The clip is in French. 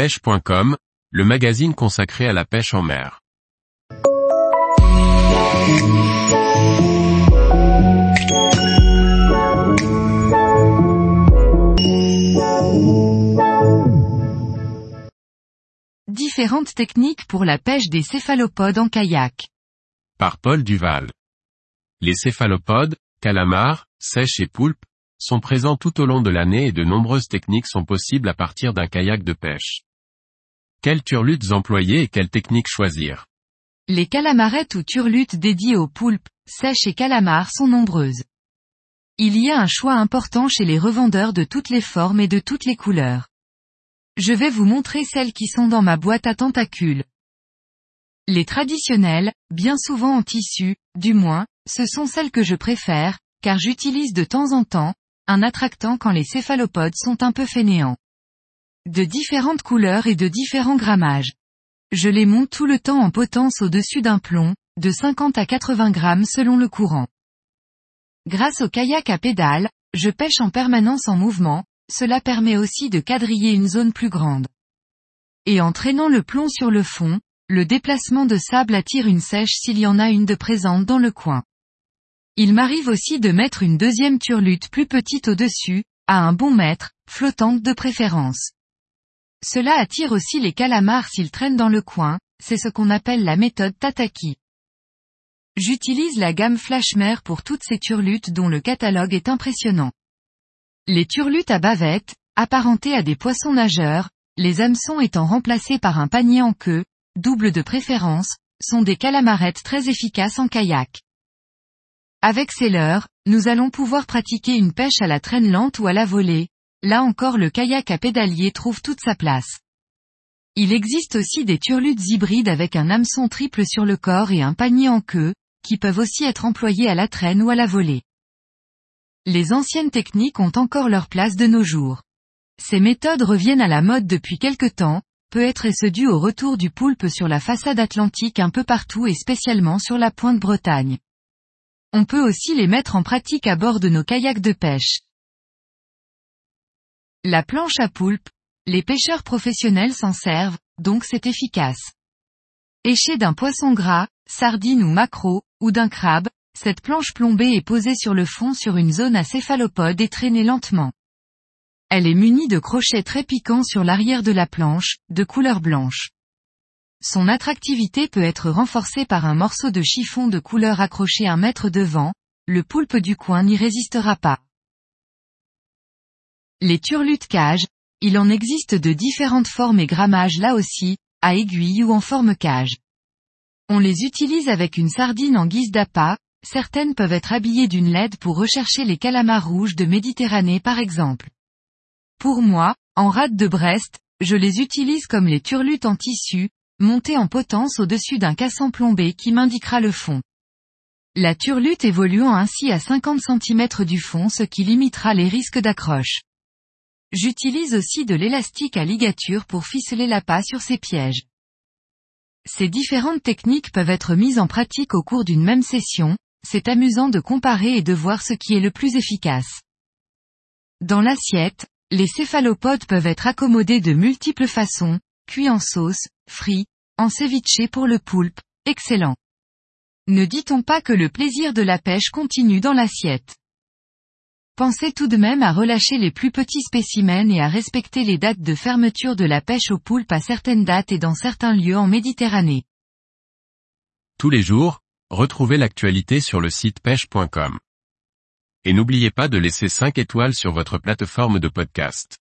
pêche.com, le magazine consacré à la pêche en mer. Différentes techniques pour la pêche des céphalopodes en kayak. Par Paul Duval. Les céphalopodes, calamars, sèches et poulpes, sont présents tout au long de l'année et de nombreuses techniques sont possibles à partir d'un kayak de pêche. Quelles turlutes employer et quelles techniques choisir Les calamarettes ou turlutes dédiées aux poulpes, sèches et calamars sont nombreuses. Il y a un choix important chez les revendeurs de toutes les formes et de toutes les couleurs. Je vais vous montrer celles qui sont dans ma boîte à tentacules. Les traditionnelles, bien souvent en tissu, du moins, ce sont celles que je préfère, car j'utilise de temps en temps, un attractant quand les céphalopodes sont un peu fainéants. De différentes couleurs et de différents grammages. Je les monte tout le temps en potence au-dessus d'un plomb, de 50 à 80 grammes selon le courant. Grâce au kayak à pédales, je pêche en permanence en mouvement, cela permet aussi de quadriller une zone plus grande. Et en traînant le plomb sur le fond, le déplacement de sable attire une sèche s'il y en a une de présente dans le coin. Il m'arrive aussi de mettre une deuxième turlute plus petite au-dessus, à un bon mètre, flottante de préférence. Cela attire aussi les calamars s'ils traînent dans le coin, c'est ce qu'on appelle la méthode Tataki. J'utilise la gamme Flashmare pour toutes ces turlutes dont le catalogue est impressionnant. Les turlutes à bavette, apparentées à des poissons nageurs, les hameçons étant remplacés par un panier en queue, double de préférence, sont des calamarettes très efficaces en kayak. Avec ces leurres, nous allons pouvoir pratiquer une pêche à la traîne lente ou à la volée, là encore le kayak à pédalier trouve toute sa place. Il existe aussi des turlutes hybrides avec un hameçon triple sur le corps et un panier en queue, qui peuvent aussi être employés à la traîne ou à la volée. Les anciennes techniques ont encore leur place de nos jours. Ces méthodes reviennent à la mode depuis quelque temps, peut-être est-ce dû au retour du poulpe sur la façade atlantique un peu partout et spécialement sur la pointe Bretagne. On peut aussi les mettre en pratique à bord de nos kayaks de pêche. La planche à poulpe, les pêcheurs professionnels s'en servent, donc c'est efficace. Éché d'un poisson gras, sardine ou maquereau, ou d'un crabe, cette planche plombée est posée sur le fond sur une zone à céphalopode et traînée lentement. Elle est munie de crochets très piquants sur l'arrière de la planche, de couleur blanche. Son attractivité peut être renforcée par un morceau de chiffon de couleur accroché un mètre devant, le poulpe du coin n'y résistera pas. Les turlutes cage, il en existe de différentes formes et grammages là aussi, à aiguille ou en forme cage. On les utilise avec une sardine en guise d'appât, certaines peuvent être habillées d'une LED pour rechercher les calamars rouges de Méditerranée par exemple. Pour moi, en rade de Brest, je les utilise comme les turlutes en tissu, montées en potence au-dessus d'un caisson plombé qui m'indiquera le fond. La turlute évoluant ainsi à 50 cm du fond ce qui limitera les risques d'accroche. J'utilise aussi de l'élastique à ligature pour ficeler l'appât sur ces pièges. Ces différentes techniques peuvent être mises en pratique au cours d'une même session, c'est amusant de comparer et de voir ce qui est le plus efficace. Dans l'assiette, les céphalopodes peuvent être accommodés de multiples façons, cuits en sauce, frits, en ceviche pour le poulpe, excellent. Ne dit-on pas que le plaisir de la pêche continue dans l'assiette? Pensez tout de même à relâcher les plus petits spécimens et à respecter les dates de fermeture de la pêche au poulpe à certaines dates et dans certains lieux en Méditerranée. Tous les jours, retrouvez l'actualité sur le site pêche.com. Et n'oubliez pas de laisser 5 étoiles sur votre plateforme de podcast.